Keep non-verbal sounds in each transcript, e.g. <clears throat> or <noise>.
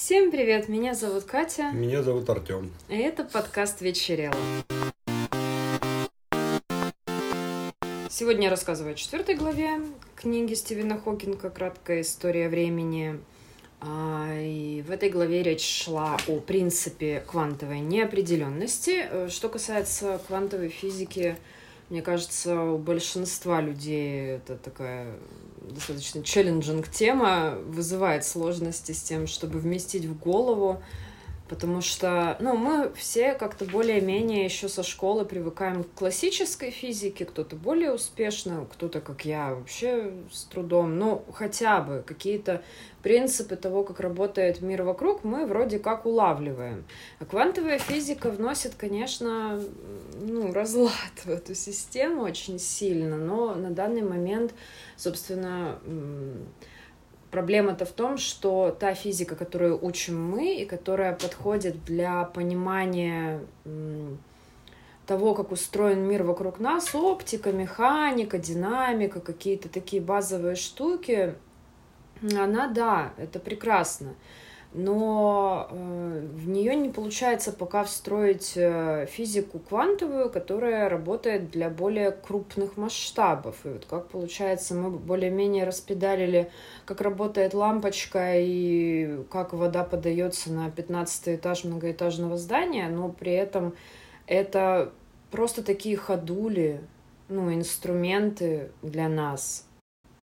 Всем привет, меня зовут Катя. Меня зовут Артем. И это подкаст «Вечерело». Сегодня я рассказываю о четвертой главе книги Стивена Хокинга «Краткая история времени». А, и в этой главе речь шла о принципе квантовой неопределенности. Э, что касается квантовой физики, мне кажется, у большинства людей это такая достаточно челленджинг тема, вызывает сложности с тем, чтобы вместить в голову, потому что, ну, мы все как-то более-менее еще со школы привыкаем к классической физике, кто-то более успешно, кто-то, как я, вообще с трудом, ну, хотя бы какие-то принципы того, как работает мир вокруг, мы вроде как улавливаем. А квантовая физика вносит, конечно, ну, разлад <laughs> в эту систему очень сильно, но на данный момент, собственно, Проблема-то в том, что та физика, которую учим мы и которая подходит для понимания того, как устроен мир вокруг нас, оптика, механика, динамика, какие-то такие базовые штуки, она, да, это прекрасно но э, в нее не получается пока встроить э, физику квантовую, которая работает для более крупных масштабов. И вот как получается, мы более-менее распедалили, как работает лампочка и как вода подается на 15 этаж многоэтажного здания, но при этом это просто такие ходули, ну, инструменты для нас,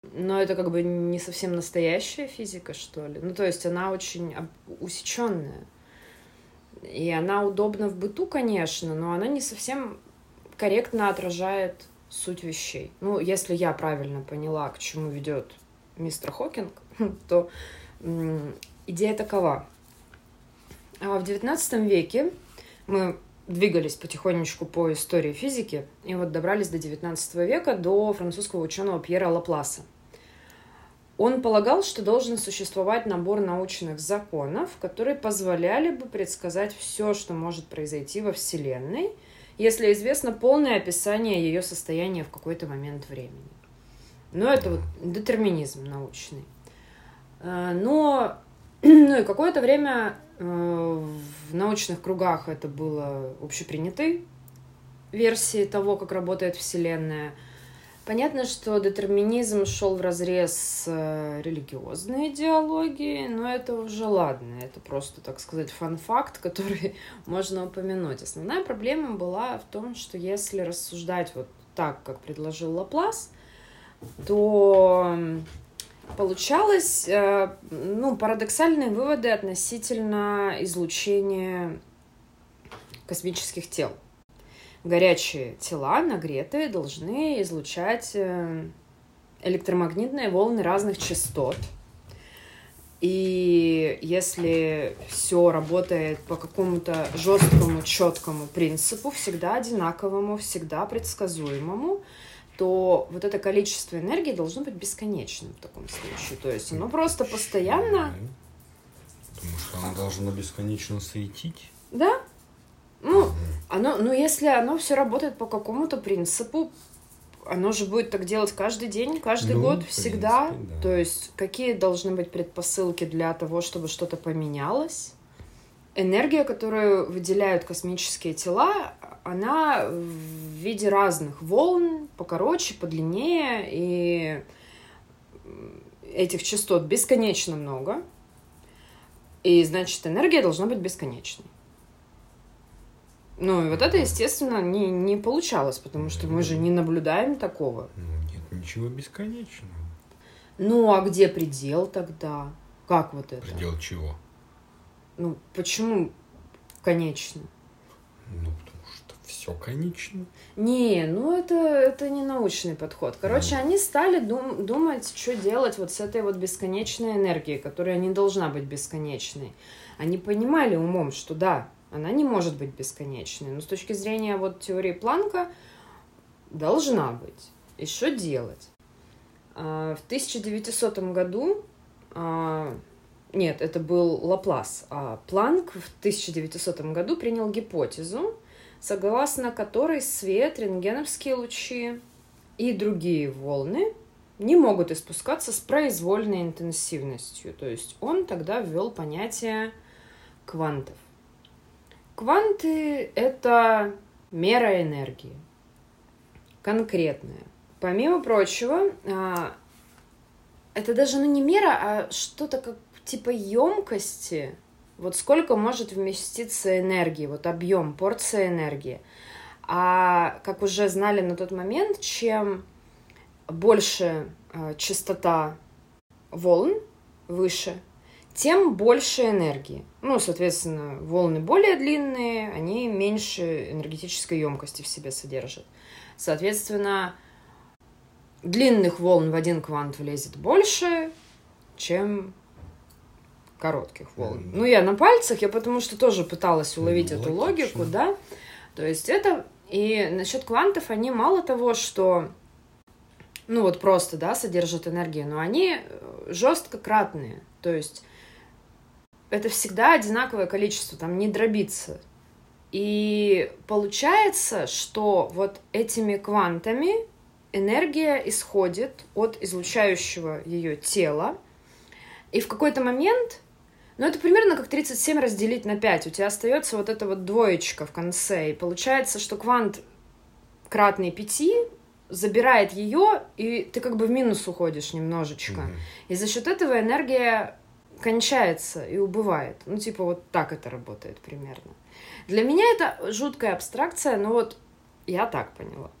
но это как бы не совсем настоящая физика, что ли. Ну, то есть она очень усеченная. И она удобна в быту, конечно, но она не совсем корректно отражает суть вещей. Ну, если я правильно поняла, к чему ведет мистер Хокинг, <laughs> то идея такова. А в XIX веке мы двигались потихонечку по истории физики, и вот добрались до XIX века, до французского ученого Пьера Лапласа. Он полагал, что должен существовать набор научных законов, которые позволяли бы предсказать все, что может произойти во Вселенной, если известно полное описание ее состояния в какой-то момент времени. Но это вот детерминизм научный. А, но <clears throat> ну и какое-то время э, в научных кругах это было общепринятой версией того, как работает Вселенная – Понятно, что детерминизм шел в разрез с э, религиозной идеологией, но это уже ладно, это просто, так сказать, фан-факт, <laughs> который можно упомянуть. Основная проблема была в том, что если рассуждать вот так, как предложил Лаплас, то получалось, э, ну, парадоксальные выводы относительно излучения космических тел – горячие тела, нагретые, должны излучать э, электромагнитные волны разных частот. И если все работает по какому-то жесткому, четкому принципу, всегда одинаковому, всегда предсказуемому, то вот это количество энергии должно быть бесконечным в таком случае. То есть оно просто постоянно... Потому что оно должно бесконечно светить. Да, ну, оно, ну, если оно все работает по какому-то принципу, оно же будет так делать каждый день, каждый ну, год, всегда. Принципе, да. То есть, какие должны быть предпосылки для того, чтобы что-то поменялось? Энергия, которую выделяют космические тела, она в виде разных волн, покороче, подлиннее, и этих частот бесконечно много. И значит, энергия должна быть бесконечной. Ну, и вот это, естественно, не, не получалось, потому что мы же не наблюдаем такого. Ну, нет ничего бесконечного. Ну, а где предел тогда? Как вот это? Предел чего? Ну, почему конечно? Ну, потому что все конечно. Не, ну это, это не научный подход. Короче, ну. они стали дум- думать, что делать вот с этой вот бесконечной энергией, которая не должна быть бесконечной. Они понимали умом, что да, она не может быть бесконечной. Но с точки зрения вот теории Планка должна быть. И что делать? А, в 1900 году, а, нет, это был Лаплас, а Планк в 1900 году принял гипотезу, согласно которой свет, рентгеновские лучи и другие волны не могут испускаться с произвольной интенсивностью. То есть он тогда ввел понятие квантов. Кванты — это мера энергии, конкретная. Помимо прочего, а, это даже ну, не мера, а что-то как типа емкости, вот сколько может вместиться энергии, вот объем, порция энергии. А как уже знали на тот момент, чем больше э, частота волн выше, тем больше энергии. Ну, соответственно, волны более длинные, они меньше энергетической емкости в себе содержат. Соответственно, длинных волн в один квант влезет больше, чем коротких волн. Mm-hmm. Ну, я на пальцах, я потому что тоже пыталась уловить mm, эту логику, да. То есть это... И насчет квантов, они мало того, что ну вот просто, да, содержат энергию, но они э, жестко кратные. То есть это всегда одинаковое количество, там не дробится. И получается, что вот этими квантами энергия исходит от излучающего ее тела, и в какой-то момент, ну это примерно как 37 разделить на 5, у тебя остается вот эта вот двоечка в конце, и получается, что квант кратный 5 забирает ее, и ты как бы в минус уходишь немножечко. Mm-hmm. И за счет этого энергия кончается и убывает. Ну, типа, вот так это работает примерно. Для меня это жуткая абстракция, но вот я так поняла.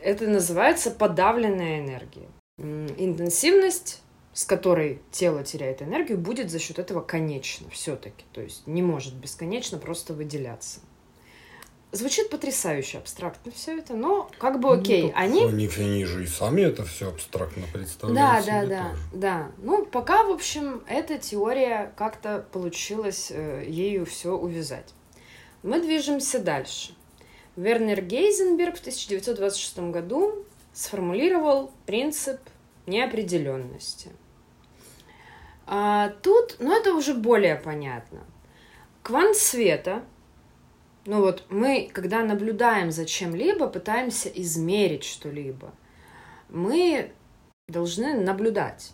Это называется подавленная энергия. Интенсивность, с которой тело теряет энергию, будет за счет этого конечно все-таки. То есть не может бесконечно просто выделяться. Звучит потрясающе абстрактно все это, но как бы ну, окей. Ну, они... они... Они же и сами это все абстрактно представляют. Да, да, да, тоже. да. Ну, пока, в общем, эта теория как-то получилось э, ею все увязать. Мы движемся дальше. Вернер Гейзенберг в 1926 году сформулировал принцип неопределенности. А тут, ну это уже более понятно. Квант света, ну вот мы, когда наблюдаем за чем-либо, пытаемся измерить что-либо, мы должны наблюдать.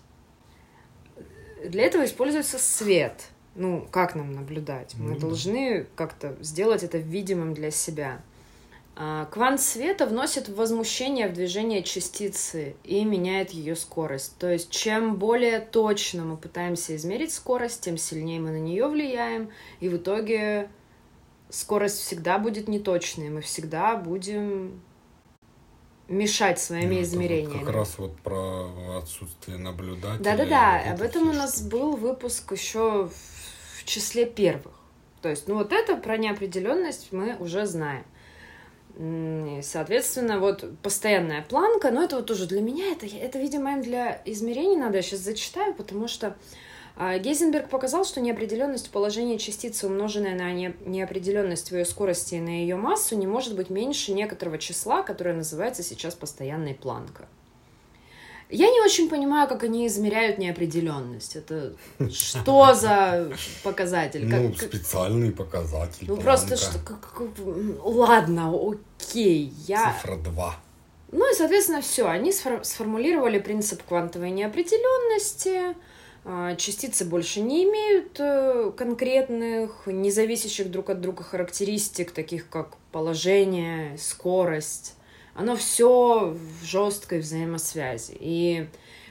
Для этого используется свет. Ну, как нам наблюдать? Мы mm-hmm. должны как-то сделать это видимым для себя. А, квант света вносит возмущение в движение частицы и меняет ее скорость. То есть, чем более точно мы пытаемся измерить скорость, тем сильнее мы на нее влияем, и в итоге скорость всегда будет неточной, мы всегда будем мешать своими ну, измерениями. как раз вот про отсутствие наблюдателя. Да-да-да, об этом у нас был выпуск еще в числе первых. То есть, ну вот это про неопределенность мы уже знаем. Соответственно, вот постоянная планка, но это вот тоже для меня, это, это видимо, для измерений надо, я сейчас зачитаю, потому что а, Гейзенберг показал, что неопределенность положения частицы, умноженная на неопределенность в ее скорости и на ее массу, не может быть меньше некоторого числа, которое называется сейчас постоянной планкой. Я не очень понимаю, как они измеряют неопределенность. Это что за показатель? Ну, специальный показатель. Ну, просто что... Ладно, окей, я... Цифра 2. Ну и, соответственно, все. Они сформулировали принцип квантовой неопределенности. А, частицы больше не имеют э, конкретных, независящих друг от друга характеристик, таких как положение, скорость оно все в жесткой взаимосвязи. И,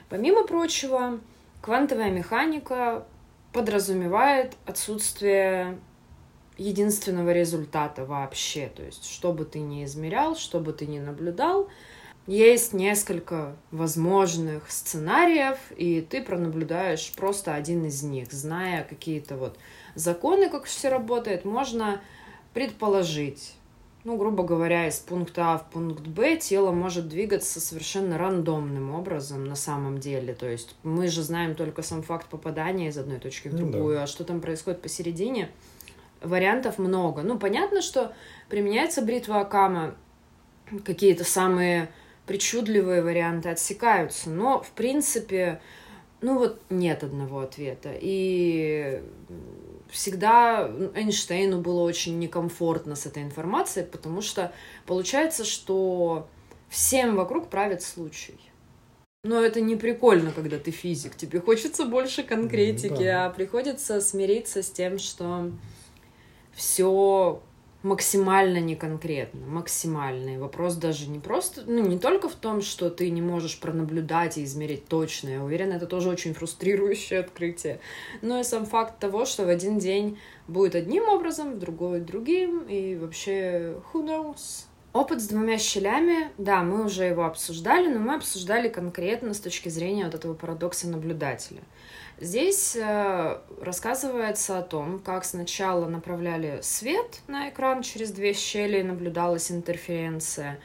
помимо прочего, квантовая механика подразумевает отсутствие единственного результата вообще. То есть, что бы ты ни измерял, что бы ты ни наблюдал, есть несколько возможных сценариев, и ты пронаблюдаешь просто один из них, зная какие-то вот законы, как все работает, можно предположить, ну, грубо говоря, из пункта А в пункт Б тело может двигаться совершенно рандомным образом на самом деле. То есть мы же знаем только сам факт попадания из одной точки в другую, ну, да. а что там происходит посередине, вариантов много. Ну, понятно, что применяется бритва Акама, какие-то самые причудливые варианты отсекаются, но, в принципе, ну вот нет одного ответа. И всегда Эйнштейну было очень некомфортно с этой информацией, потому что получается, что всем вокруг правит случай. Но это не прикольно, когда ты физик. Тебе хочется больше конкретики, да. а приходится смириться с тем, что все максимально неконкретно, максимально. И вопрос даже не просто, ну, не только в том, что ты не можешь пронаблюдать и измерить точно. Я уверена, это тоже очень фрустрирующее открытие. Но и сам факт того, что в один день будет одним образом, в другой другим, и вообще, who knows? Опыт с двумя щелями, да, мы уже его обсуждали, но мы обсуждали конкретно с точки зрения вот этого парадокса наблюдателя. Здесь э, рассказывается о том, как сначала направляли свет на экран через две щели, наблюдалась интерференция, э,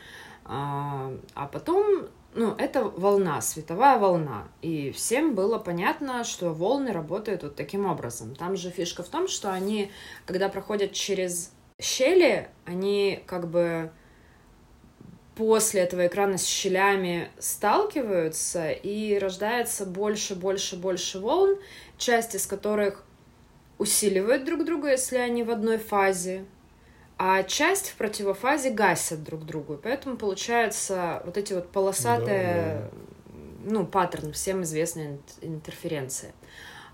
а потом, ну, это волна, световая волна. И всем было понятно, что волны работают вот таким образом. Там же фишка в том, что они, когда проходят через щели, они как бы после этого экрана с щелями сталкиваются, и рождается больше, больше, больше волн, часть из которых усиливают друг друга, если они в одной фазе, а часть в противофазе гасят друг другу. Поэтому получается вот эти вот полосатые, да, да. ну, паттерн, всем известная интерференция.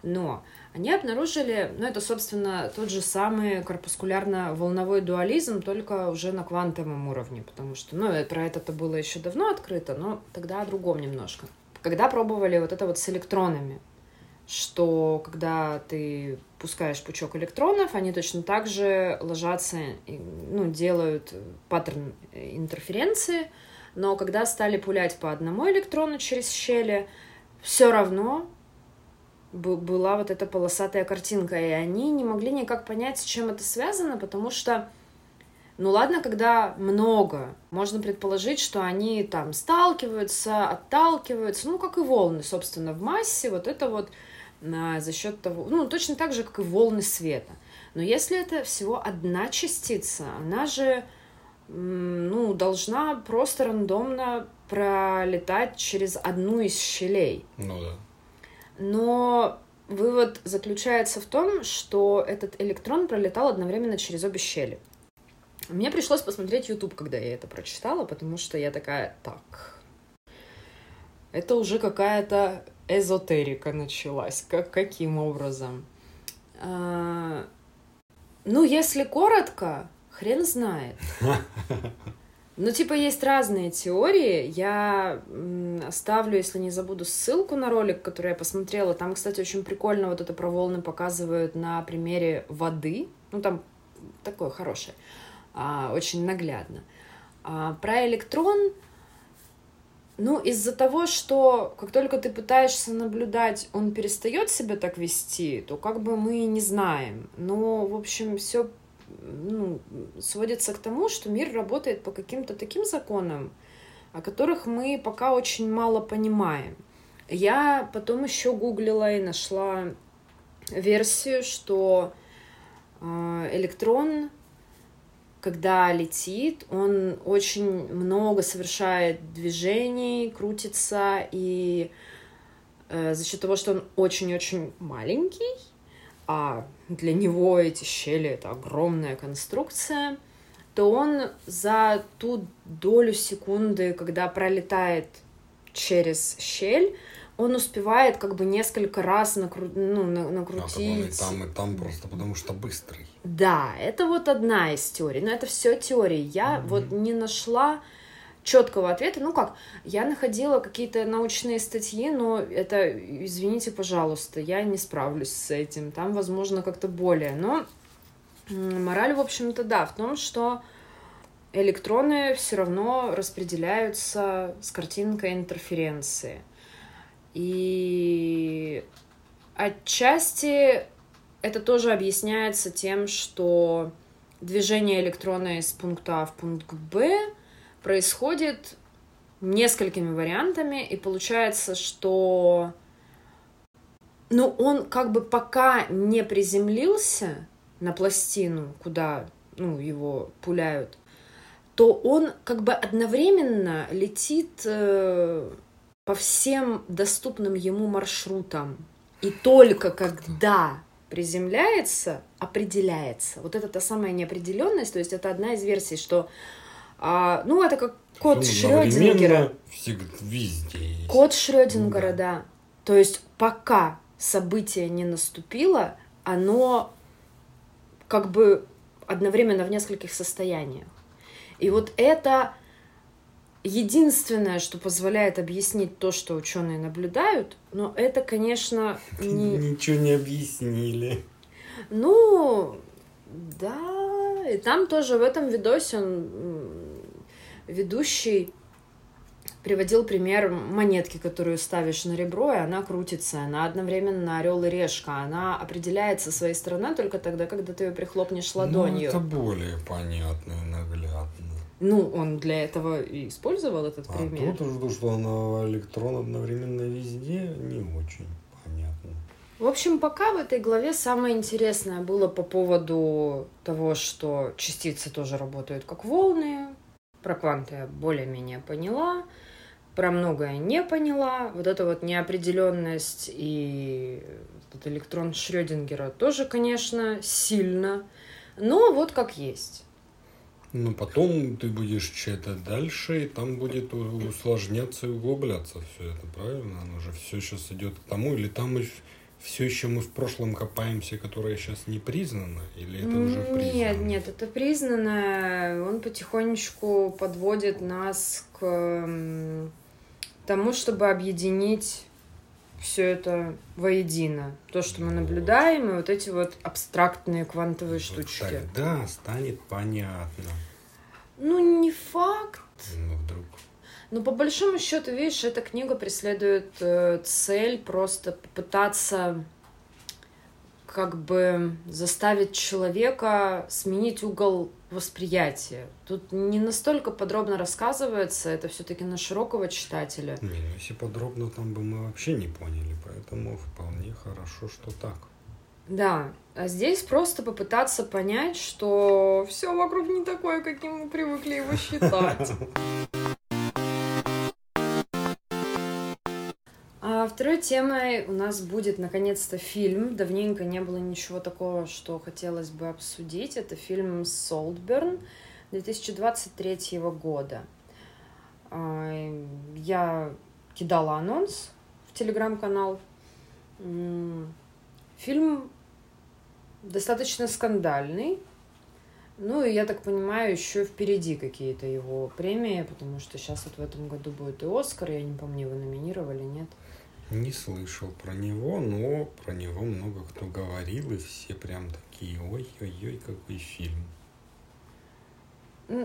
Но они обнаружили, ну, это, собственно, тот же самый корпускулярно-волновой дуализм, только уже на квантовом уровне, потому что, ну, про это-то было еще давно открыто, но тогда о другом немножко. Когда пробовали вот это вот с электронами, что когда ты пускаешь пучок электронов, они точно так же ложатся, ну, делают паттерн интерференции, но когда стали пулять по одному электрону через щели, все равно была вот эта полосатая картинка, и они не могли никак понять, с чем это связано, потому что, ну ладно, когда много, можно предположить, что они там сталкиваются, отталкиваются, ну как и волны, собственно, в массе, вот это вот а, за счет того, ну точно так же, как и волны света. Но если это всего одна частица, она же, ну, должна просто рандомно пролетать через одну из щелей. Ну да. Но вывод заключается в том, что этот электрон пролетал одновременно через обе щели. Мне пришлось посмотреть YouTube, когда я это прочитала, потому что я такая, так, это уже какая-то эзотерика началась. Как, каким образом? А, ну, если коротко, хрен знает. <laughs> Ну, типа, есть разные теории. Я оставлю, если не забуду, ссылку на ролик, который я посмотрела. Там, кстати, очень прикольно вот это про волны показывают на примере воды. Ну, там такое хорошее. А, очень наглядно. А, про электрон... Ну, из-за того, что как только ты пытаешься наблюдать, он перестает себя так вести, то как бы мы не знаем. Но, в общем, все ну, сводится к тому, что мир работает по каким-то таким законам, о которых мы пока очень мало понимаем. Я потом еще гуглила и нашла версию, что э, электрон, когда летит, он очень много совершает движений, крутится, и э, за счет того, что он очень-очень маленький, а для него эти щели — это огромная конструкция, то он за ту долю секунды, когда пролетает через щель, он успевает как бы несколько раз накру... ну, накрутить. А, там и там просто потому что быстрый. Да, это вот одна из теорий. Но это все теории. Я mm-hmm. вот не нашла четкого ответа. Ну как, я находила какие-то научные статьи, но это, извините, пожалуйста, я не справлюсь с этим. Там, возможно, как-то более. Но мораль, в общем-то, да, в том, что электроны все равно распределяются с картинкой интерференции. И отчасти это тоже объясняется тем, что движение электрона из пункта А в пункт Б происходит несколькими вариантами, и получается, что ну, он как бы пока не приземлился на пластину, куда ну, его пуляют, то он как бы одновременно летит э, по всем доступным ему маршрутам. И только когда приземляется, определяется. Вот это та самая неопределенность, то есть это одна из версий, что А, ну, это как код Всё Шрёдингера. всегда, везде есть. Код Шрёдингера, Да. да. То есть пока событие не наступило, оно как бы одновременно в нескольких состояниях. И вот это единственное, что позволяет объяснить то, что ученые наблюдают, но это, конечно, <laughs> не... Ничего не объяснили. Ну, да, и там тоже в этом видосе он ведущий приводил пример монетки, которую ставишь на ребро, и она крутится. Она одновременно орел и решка. Она определяется своей стороной только тогда, когда ты ее прихлопнешь ладонью. Ну, это более понятно и наглядно. Ну, он для этого и использовал этот А пример. тут уж то, что она электрон одновременно везде, не очень понятно. В общем, пока в этой главе самое интересное было по поводу того, что частицы тоже работают как волны. Про кванты я более-менее поняла. Про многое не поняла. Вот эта вот неопределенность и этот электрон Шрёдингера тоже, конечно, сильно. Но вот как есть. Ну, потом ты будешь читать дальше, и там будет усложняться и углубляться все это, правильно? Оно же все сейчас идет к тому, или там все еще мы в прошлом копаемся, которое сейчас не признано, или это уже признано? Нет, нет, это признано. Он потихонечку подводит нас к тому, чтобы объединить все это воедино. То, что мы наблюдаем, и вот эти вот абстрактные квантовые Вот штучки. Тогда станет понятно. Ну, не факт. Ну, вдруг. Но по большому счету, видишь, эта книга преследует э, цель просто попытаться как бы заставить человека сменить угол восприятия. Тут не настолько подробно рассказывается, это все-таки на широкого читателя. Не, ну если подробно, там бы мы вообще не поняли, поэтому вполне хорошо, что так. Да, а здесь просто попытаться понять, что все вокруг не такое, каким мы привыкли его считать. <laughs> второй темой у нас будет наконец-то фильм. Давненько не было ничего такого, что хотелось бы обсудить. Это фильм «Солтберн» 2023 года. А, Я кидала анонс в телеграм-канал. Фильм достаточно скандальный. Ну, и я так понимаю, еще впереди какие-то его премии, потому что сейчас вот в этом году будет и Оскар, я не помню, его номинировали, нет? Не слышал про него, но про него много кто говорил, и все прям такие, ой-ой-ой, какой фильм.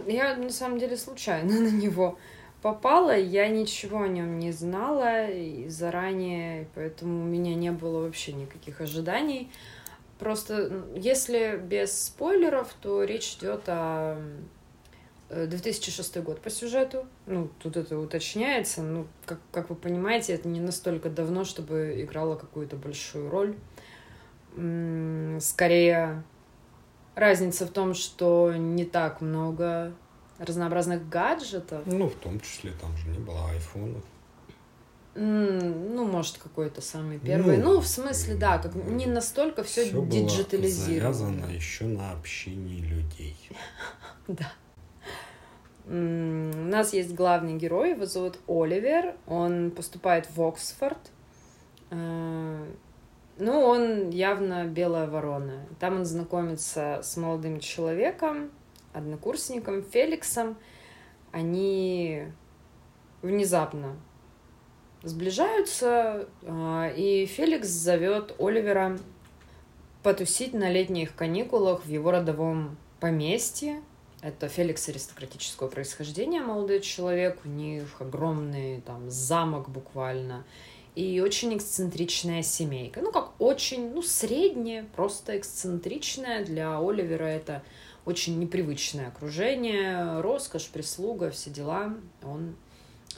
Я на самом деле случайно <laughs> на него попала, я ничего о нем не знала и заранее, поэтому у меня не было вообще никаких ожиданий. Просто, если без спойлеров, то речь идет о 2006 год по сюжету. Ну, тут это уточняется. Ну, как, как вы понимаете, это не настолько давно, чтобы играло какую-то большую роль. Скорее, разница в том, что не так много разнообразных гаджетов. Ну, в том числе, там же не было айфонов. Ну, может, какой-то самый первый. Ну, Ну, в смысле, да, как не настолько все было диджитализировано. завязано еще на общении людей. <laughs> Да. У нас есть главный герой, его зовут Оливер. Он поступает в Оксфорд. Э, Ну, он явно белая ворона. Там он знакомится с молодым человеком, однокурсником Феликсом. Они внезапно сближаются, э, и Феликс зовет Оливера потусить на летних каникулах в его родовом поместье. Это Феликс аристократического происхождения, молодой человек, у них огромный там замок буквально, и очень эксцентричная семейка. Ну, как очень, ну, средняя, просто эксцентричная. Для Оливера это очень непривычное окружение, роскошь, прислуга, все дела. Он...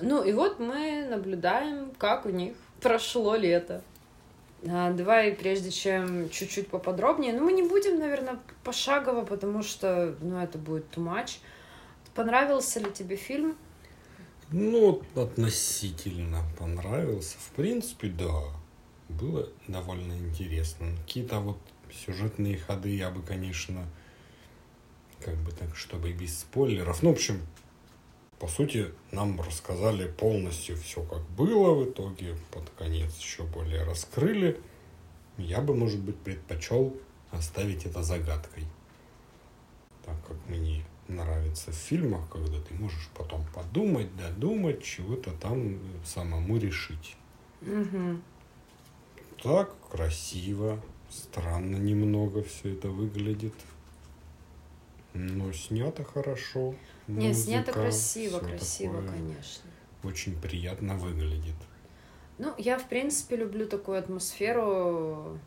Ну, и вот мы наблюдаем, как у них <laughs> прошло лето. А, Давай, прежде чем чуть-чуть поподробнее, ну, мы не будем, наверное, пошагово, потому что, ну, это будет too much. Понравился ли тебе фильм? Ну, относительно понравился. В принципе, да. Было довольно интересно. Какие-то вот сюжетные ходы я бы, конечно, как бы так, чтобы без спойлеров. Ну, в общем, по сути, нам рассказали полностью все, как было в итоге, под конец еще более раскрыли. Я бы, может быть, предпочел оставить это загадкой. Так как мне нравится в фильмах, когда ты можешь потом подумать, додумать, чего-то там самому решить. Угу. Так красиво, странно немного все это выглядит. Но снято хорошо. Не, снято красиво, красиво, такое. конечно. Очень приятно выглядит. Ну, я, в принципе, люблю такую атмосферу.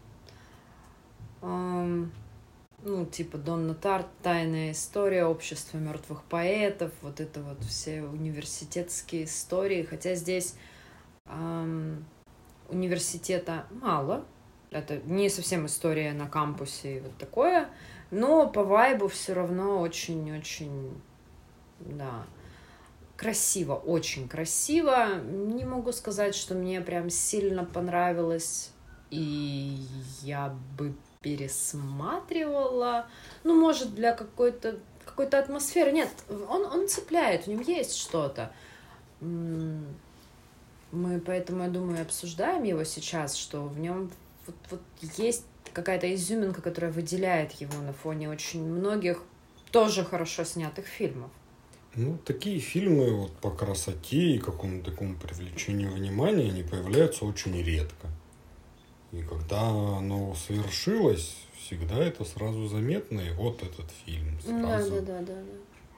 Эм, ну, типа Донна Тарт, тайная история, общество мертвых поэтов, вот это вот все университетские истории. Хотя здесь эм, университета мало. Это не совсем история на кампусе и вот такое. Но по вайбу все равно очень-очень, да, красиво, очень красиво. Не могу сказать, что мне прям сильно понравилось, и я бы пересматривала. Ну, может, для какой-то какой-то атмосферы. Нет, он, он цепляет, в нем есть что-то. Мы поэтому, я думаю, обсуждаем его сейчас, что в нем вот, вот есть какая-то изюминка, которая выделяет его на фоне очень многих тоже хорошо снятых фильмов. Ну, такие фильмы вот по красоте и какому-то такому привлечению внимания, они появляются очень редко. И когда оно свершилось, всегда это сразу заметно, и вот этот фильм сразу. Да, да, да, да.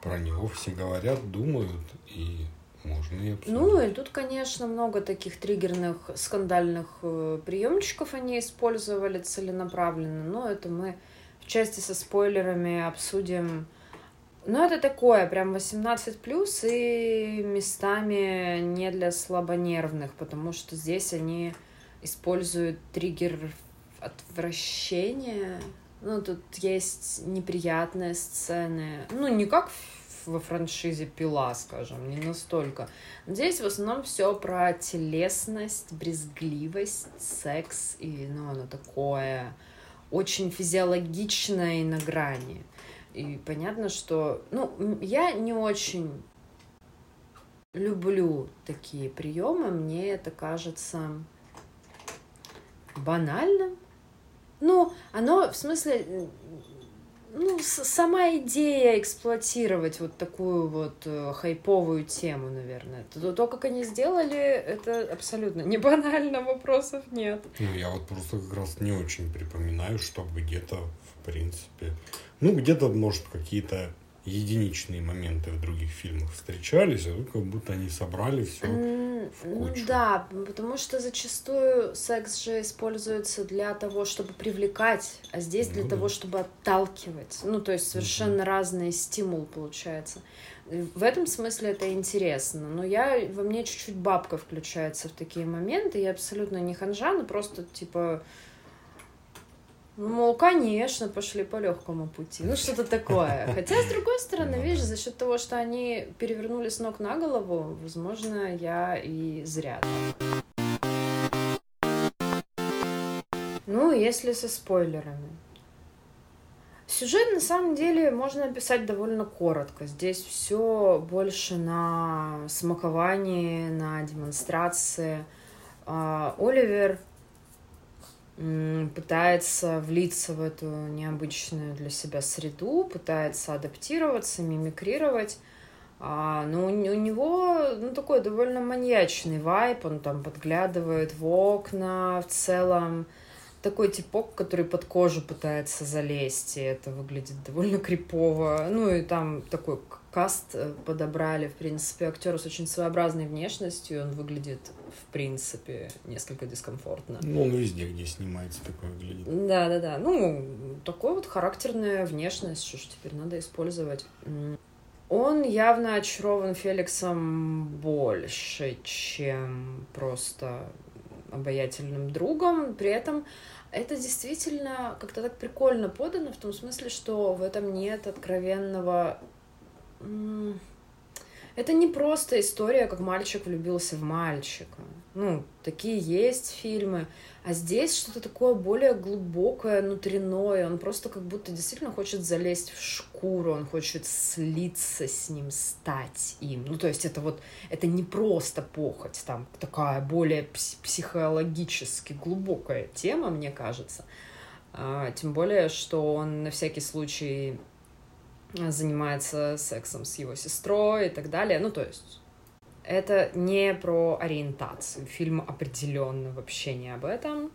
Про него все говорят, думают, и можно и обсудить. Ну, и тут, конечно, много таких триггерных, скандальных э, приемчиков они использовали целенаправленно, но это мы в части со спойлерами обсудим. Ну, это такое, прям 18 плюс и местами не для слабонервных, потому что здесь они используют триггер отвращения. Ну, тут есть неприятные сцены. Ну, не как во франшизе «Пила», скажем, не настолько. Здесь в основном все про телесность, брезгливость, секс, и, ну, оно такое очень физиологичное и на грани. И понятно, что, ну, я не очень люблю такие приемы, мне это кажется банальным. Ну, оно, в смысле, ну, сама идея эксплуатировать вот такую вот э, хайповую тему, наверное. То, то, как они сделали, это абсолютно не банально, вопросов нет. Ну, я вот просто как раз не очень припоминаю, что где-то, в принципе, ну, где-то, может, какие-то единичные моменты в других фильмах встречались, а тут как будто они собрали все mm, в кучу. Ну, да, потому что зачастую секс же используется для того, чтобы привлекать, а здесь для ну, того, да. чтобы отталкивать. Ну, то есть совершенно mm-hmm. разный стимул получается. В этом смысле это интересно. Но я во мне чуть-чуть бабка включается в такие моменты. Я абсолютно не ханжа, но просто типа ну, мол, конечно, пошли по легкому пути. Ну, что-то такое. <laughs> Хотя, с другой стороны, ну видишь, за счет того, что они перевернули с ног на голову, возможно, я и зря. Ну, если со спойлерами. Сюжет на самом деле можно описать довольно коротко. Здесь все больше на смаковании, на демонстрации. А, Оливер пытается влиться в эту необычную для себя среду, пытается адаптироваться, мимикрировать. А, но у, у него ну, такой довольно маньячный вайп, он там подглядывает в окна, в целом такой типок, который под кожу пытается залезть, и это выглядит довольно крипово. Ну и там такой каст э, подобрали, в принципе, актер с очень своеобразной внешностью, он выглядит, в принципе, несколько дискомфортно. Ну, он везде, где снимается, такой выглядит. Да-да-да, ну, такой вот характерная внешность, что ж теперь надо использовать. Он явно очарован Феликсом больше, чем просто обаятельным другом. При этом это действительно как-то так прикольно подано, в том смысле, что в этом нет откровенного это не просто история, как мальчик влюбился в мальчика. Ну, такие есть фильмы. А здесь что-то такое более глубокое, внутреннее. Он просто как будто действительно хочет залезть в шкуру, он хочет слиться с ним, стать им. Ну, то есть это вот, это не просто похоть, там такая более психологически глубокая тема, мне кажется. А, тем более, что он на всякий случай занимается сексом с его сестрой и так далее. Ну, то есть это не про ориентацию. Фильм определенно вообще не об этом.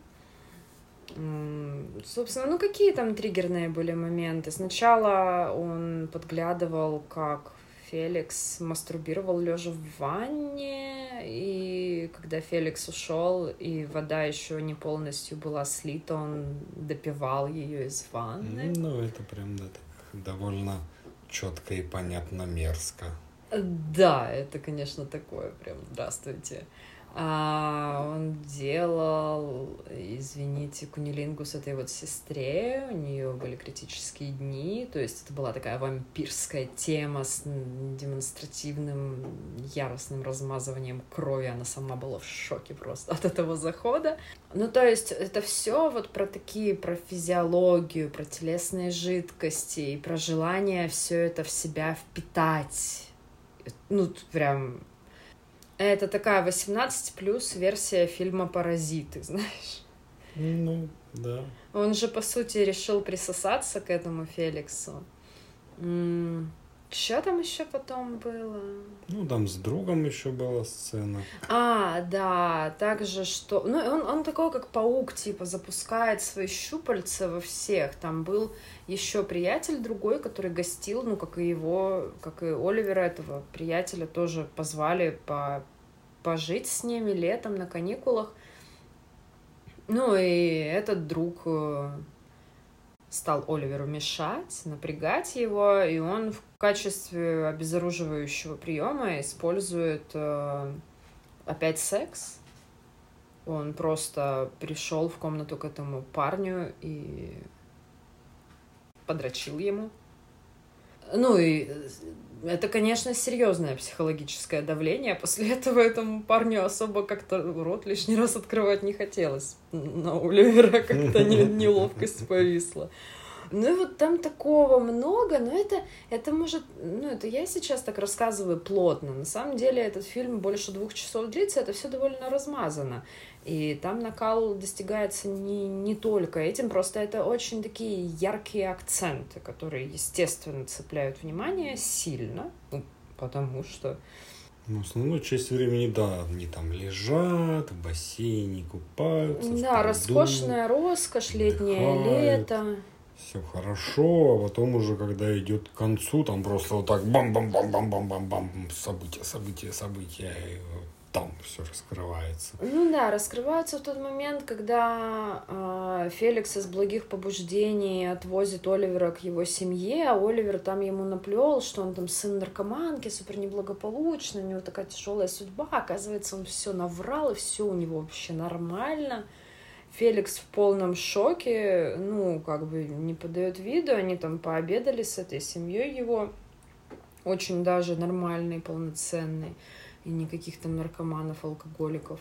Собственно, ну какие там триггерные были моменты? Сначала он подглядывал, как Феликс мастурбировал лежа в ванне, и когда Феликс ушел, и вода еще не полностью была слита, он допивал ее из ванны. Ну, это прям да, так довольно четко и понятно мерзко. Да, это, конечно, такое прям здравствуйте. А он делал, извините, кунилингус этой вот сестре, у нее были критические дни, то есть это была такая вампирская тема с демонстративным яростным размазыванием крови, она сама была в шоке просто от этого захода. Ну, то есть это все вот про такие, про физиологию, про телесные жидкости и про желание все это в себя впитать ну, прям... Это такая 18 плюс версия фильма «Паразиты», <laughs> знаешь? Ну, да. Он же, по сути, решил присосаться к этому Феликсу. Что там еще потом было? Ну, там с другом еще была сцена. А, да, также что... Ну, он, он такой, как паук, типа, запускает свои щупальца во всех. Там был еще приятель другой, который гостил, ну, как и его, как и Оливера, этого приятеля, тоже позвали по, пожить с ними летом на каникулах. Ну, и этот друг э, стал Оливеру мешать, напрягать его, и он в качестве обезоруживающего приема использует э, опять секс. Он просто пришел в комнату к этому парню и подрочил ему. Ну и это, конечно, серьезное психологическое давление. После этого этому парню особо как-то рот лишний раз открывать не хотелось. На Оливера как-то неловкость повисла. Ну и вот там такого много, но это, это может, ну это я сейчас так рассказываю плотно. На самом деле этот фильм больше двух часов длится, это все довольно размазано. И там накал достигается не, не только этим, просто это очень такие яркие акценты, которые, естественно, цепляют внимание сильно, ну, потому что... Ну, основную часть времени, да, они там лежат, в бассейне купаются. Да, роскошная роскошь, летнее отдыхают. лето. Все хорошо, а потом уже, когда идет к концу, там просто вот так бам-бам-бам-бам-бам-бам-бам, события, события, события, там все раскрывается. Ну да, раскрывается в тот момент, когда э, Феликс из благих побуждений отвозит Оливера к его семье, а Оливер там ему наплел, что он там сын наркоманки, супер неблагополучный, у него такая тяжелая судьба. Оказывается, он все наврал, и все у него вообще нормально. Феликс в полном шоке, ну, как бы не подает виду, они там пообедали с этой семьей его, очень даже нормальный, полноценный и никаких там наркоманов, алкоголиков.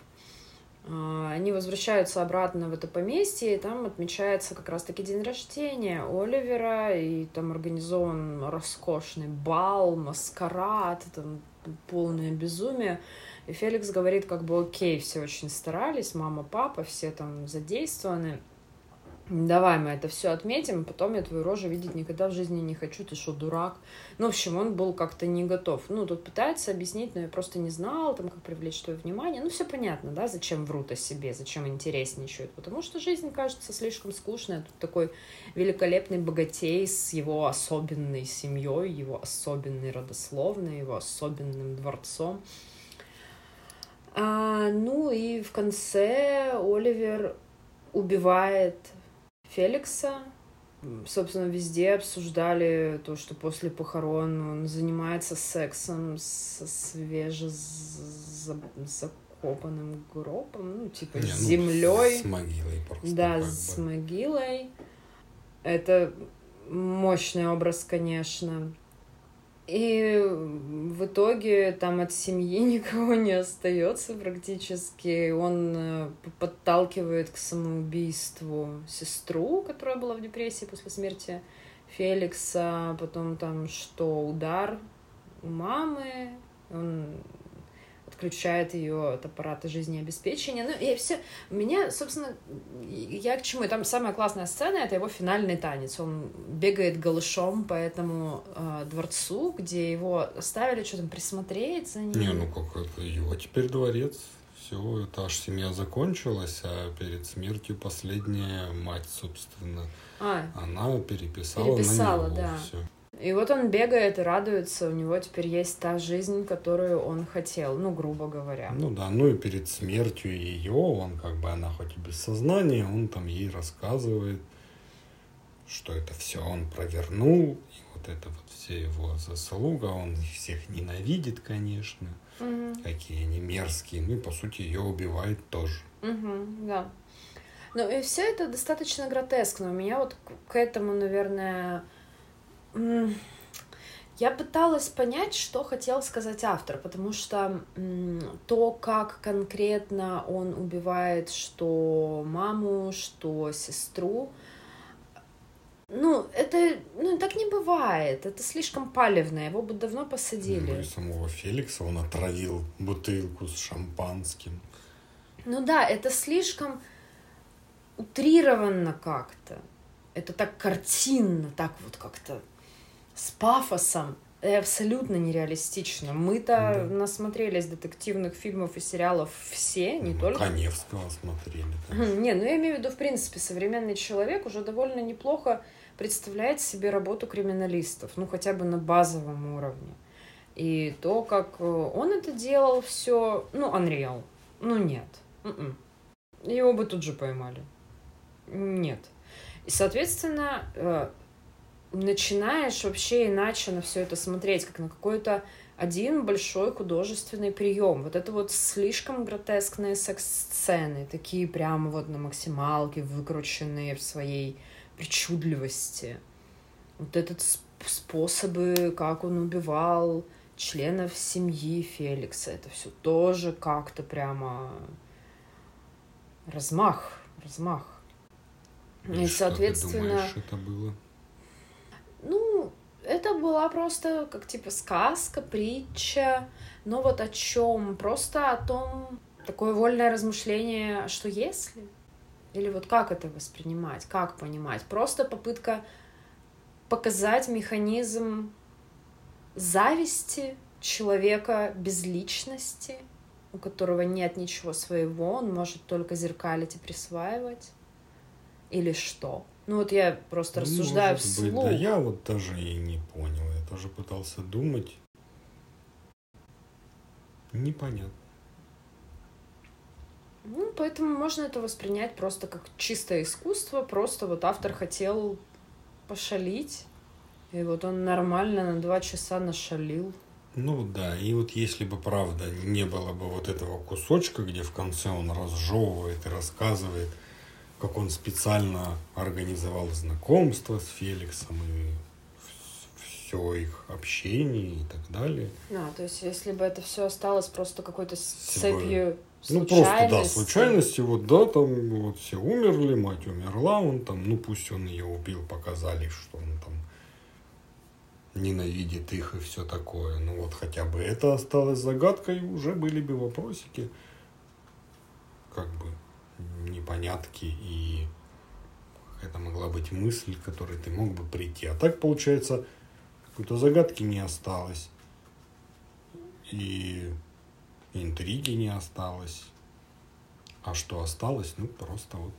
А, они возвращаются обратно в это поместье, и там отмечается как раз-таки день рождения Оливера, и там организован роскошный бал, маскарад, там полное безумие. И Феликс говорит, как бы, окей, все очень старались, мама, папа, все там задействованы, давай мы это все отметим, потом я твою рожу видеть никогда в жизни не хочу, ты что, дурак? Ну, в общем, он был как-то не готов. Ну, тут пытается объяснить, но я просто не знал, там, как привлечь твое внимание. Ну, все понятно, да, зачем врут о себе, зачем интересничают. Потому что жизнь кажется слишком скучной. Тут такой великолепный богатей с его особенной семьей, его особенной родословной, его особенным дворцом. А, ну и в конце Оливер убивает Феликса. Собственно, везде обсуждали то, что после похорон он занимается сексом со свежезакопанным гробом, ну, типа Не, с ну, землей. С могилой просто. Да, с бы. могилой. Это мощный образ, конечно. И в итоге там от семьи <laughs> никого не остается практически. Он э, подталкивает к самоубийству сестру, которая была в депрессии после смерти Феликса. Потом там что, удар у мамы. Он отключает ее от аппарата жизнеобеспечения. Ну, и все. Меня, собственно, я к чему? И там самая классная сцена это его финальный танец. Он бегает голышом по этому э, дворцу, где его оставили что там присмотреть за ним. Не, ну как это его теперь дворец. Все, это аж семья закончилась, а перед смертью последняя мать, собственно, а, она переписала, переписала на него да. все. И вот он бегает и радуется, у него теперь есть та жизнь, которую он хотел, ну, грубо говоря. Ну да, ну и перед смертью ее, он как бы, она хоть и без сознания, он там ей рассказывает, что это все он провернул, и вот это вот все его заслуга, он их всех ненавидит, конечно, угу. какие они мерзкие, ну и по сути ее убивает тоже. Угу, да. Ну и все это достаточно гротескно. У меня вот к этому, наверное, я пыталась понять, что хотел сказать автор, потому что то, как конкретно он убивает что маму, что сестру, ну, это, ну, так не бывает. Это слишком палевно. Его бы давно посадили. Ну, и самого Феликса он отравил бутылку с шампанским. Ну да, это слишком утрированно как-то. Это так картинно, так вот как-то с пафосом абсолютно нереалистично. Мы-то да. насмотрелись детективных фильмов и сериалов все, не ну, только... Коневского смотрели. Не, ну я имею в виду, в принципе, современный человек уже довольно неплохо представляет себе работу криминалистов, ну хотя бы на базовом уровне. И то, как э, он это делал, все, ну, Unreal. Ну, нет. М-м. Его бы тут же поймали. Нет. И, соответственно, э, начинаешь вообще иначе на все это смотреть, как на какой-то один большой художественный прием. Вот это вот слишком гротескные секс-сцены, такие прямо вот на максималке, выкрученные в своей причудливости. Вот этот способы, как он убивал членов семьи Феликса, это все тоже как-то прямо размах, размах. И, И соответственно... Ты думаешь, это было? Ну, это была просто как типа сказка, притча, но вот о чем? Просто о том, такое вольное размышление, что если? Или вот как это воспринимать, как понимать? Просто попытка показать механизм зависти человека без личности, у которого нет ничего своего, он может только зеркалить и присваивать. Или что? Ну вот я просто ну, рассуждаю Может вслух. Быть, да я вот даже и не понял. Я тоже пытался думать. Непонятно. Ну, поэтому можно это воспринять просто как чистое искусство. Просто вот автор хотел пошалить. И вот он нормально на два часа нашалил. Ну да, и вот если бы правда не было бы вот этого кусочка, где в конце он разжевывает и рассказывает, как он специально организовал знакомство с Феликсом и все их общение и так далее. А, то есть если бы это все осталось просто какой-то цепью ну, просто, да, случайности, вот, да, там вот все умерли, мать умерла, он там, ну, пусть он ее убил, показали, что он там ненавидит их и все такое. Ну, вот хотя бы это осталось загадкой, уже были бы вопросики, как бы, непонятки и какая-то могла быть мысль, к которой ты мог бы прийти. А так, получается, какой-то загадки не осталось. И интриги не осталось. А что осталось, ну, просто вот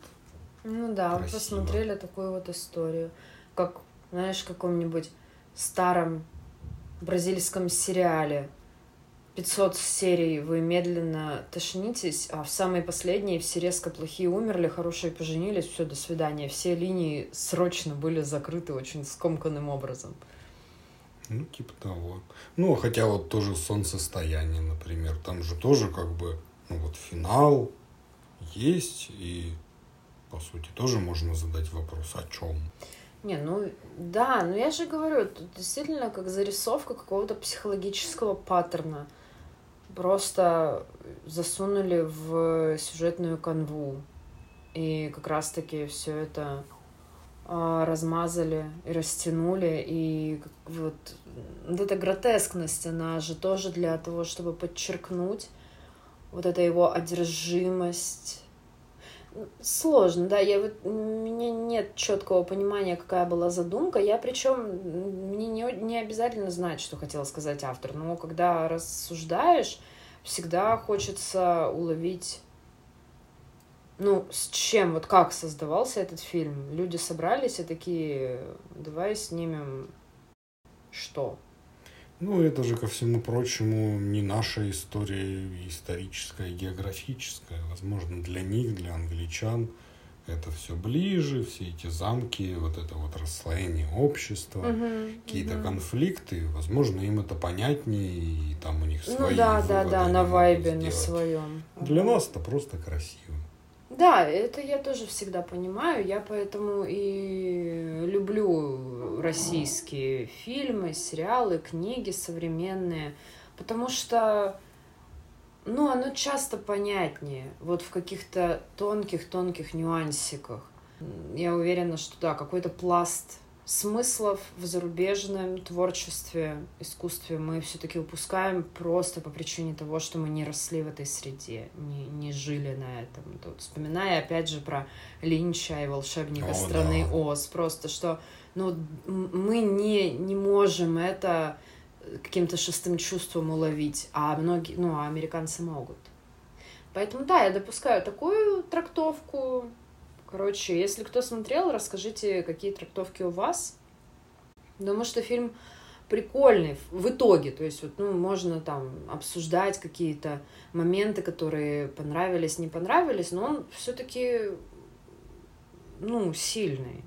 Ну да, красиво. посмотрели такую вот историю. Как, знаешь, в каком-нибудь старом бразильском сериале 500 серий вы медленно тошнитесь, а в самой последней все резко плохие умерли, хорошие поженились, все, до свидания. Все линии срочно были закрыты очень скомканным образом. Ну, типа того. Ну, хотя вот тоже солнцестояние, например, там же тоже как бы, ну вот финал есть, и по сути тоже можно задать вопрос, о чем. Не, ну да, но я же говорю, тут действительно как зарисовка какого-то психологического паттерна. Просто засунули в сюжетную канву. И как раз-таки все это а, размазали и растянули. И вот, вот эта гротескность, она же тоже для того, чтобы подчеркнуть вот это его одержимость Сложно, да. Я вот, у меня нет четкого понимания, какая была задумка. Я причем мне не, не обязательно знать, что хотел сказать автор, но когда рассуждаешь, всегда хочется уловить ну, с чем, вот как создавался этот фильм? Люди собрались и такие, давай снимем что? Ну, это же, ко всему прочему, не наша история историческая, географическая. Возможно, для них, для англичан, это все ближе, все эти замки, вот это вот расслоение общества, угу, какие-то угу. конфликты. Возможно, им это понятнее, и там у них ну свои Ну да, да, да, на вайбе, на своем. Для нас это просто красиво. Да, это я тоже всегда понимаю. Я поэтому и люблю российские фильмы, сериалы, книги современные, потому что, ну, оно часто понятнее, вот в каких-то тонких-тонких нюансиках. Я уверена, что да, какой-то пласт смыслов в зарубежном творчестве, искусстве мы все-таки упускаем просто по причине того, что мы не росли в этой среде, не, не жили на этом. Тут, вспоминая опять же про Линча и волшебника О, страны да. Оз, просто что ну, мы не, не можем это каким-то шестым чувством уловить, а многие, ну, а американцы могут. Поэтому да, я допускаю такую трактовку, Короче, если кто смотрел, расскажите, какие трактовки у вас. Думаю, что фильм прикольный в итоге. То есть, вот, ну, можно там обсуждать какие-то моменты, которые понравились, не понравились, но он все-таки, ну, сильный.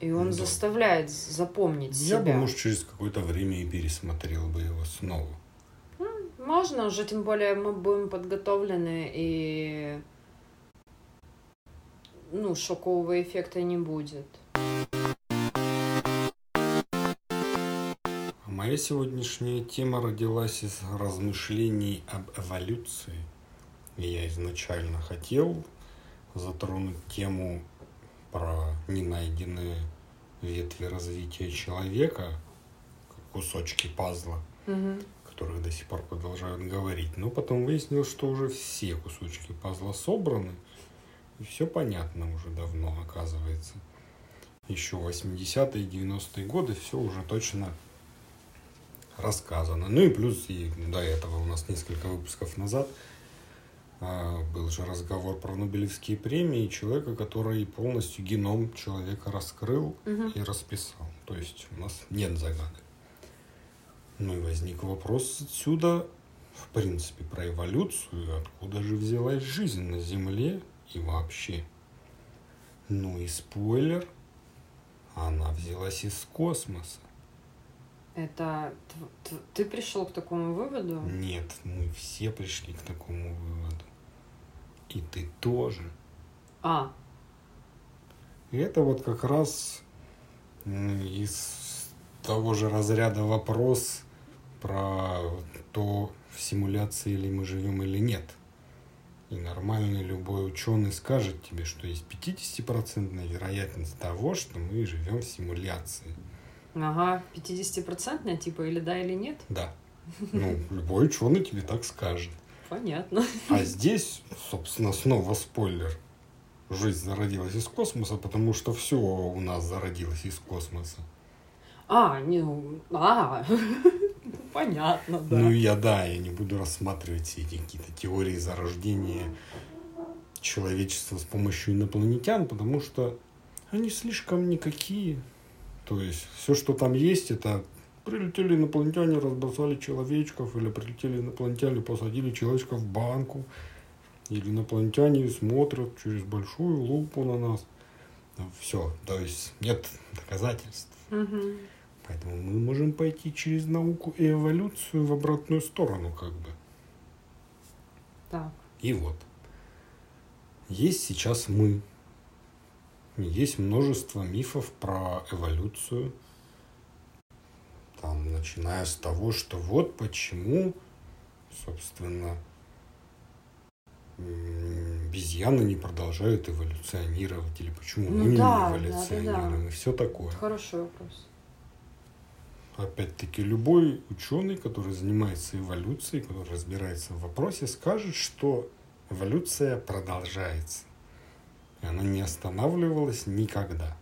И он да. заставляет запомнить Я себя. бы, может, через какое-то время и пересмотрел бы его снова. Можно уже, тем более мы будем подготовлены и ну, шокового эффекта не будет. Моя сегодняшняя тема родилась из размышлений об эволюции. И я изначально хотел затронуть тему про ненайденные ветви развития человека, кусочки пазла, угу. которых до сих пор продолжают говорить. Но потом выяснилось, что уже все кусочки пазла собраны – и все понятно уже давно, оказывается. Еще 80-е, 90-е годы все уже точно рассказано. Ну и плюс и до этого у нас несколько выпусков назад а, был же разговор про Нобелевские премии человека, который полностью геном человека раскрыл угу. и расписал. То есть у нас нет загадок. Ну и возник вопрос отсюда, в принципе, про эволюцию, откуда же взялась жизнь на Земле, и вообще. Ну и спойлер, она взялась из космоса. Это ты пришел к такому выводу? Нет, мы все пришли к такому выводу. И ты тоже. А. И это вот как раз из того же разряда вопрос про то, в симуляции ли мы живем или нет. И нормальный любой ученый скажет тебе, что есть 50% вероятность того, что мы живем в симуляции. Ага, 50% типа или да, или нет? Да. Ну, любой ученый тебе так скажет. Понятно. А здесь, собственно, снова спойлер. Жизнь зародилась из космоса, потому что все у нас зародилось из космоса. А, не, а, Понятно, да. Ну, я, да, я не буду рассматривать все эти какие-то теории зарождения человечества с помощью инопланетян, потому что они слишком никакие. То есть, все, что там есть, это прилетели инопланетяне, разбросали человечков, или прилетели инопланетяне, посадили человечка в банку, или инопланетяне смотрят через большую лупу на нас. Все, то есть нет доказательств. Угу. Поэтому мы можем пойти через науку и эволюцию в обратную сторону, как бы. Так. И вот. Есть сейчас мы. есть множество мифов про эволюцию. Там, начиная с того, что вот почему, собственно, обезьяны не продолжают эволюционировать, или почему Ну мы да, не эволюционируем, да, да, да. и все такое. Хороший вопрос. Опять-таки, любой ученый, который занимается эволюцией, который разбирается в вопросе, скажет, что эволюция продолжается. И она не останавливалась никогда.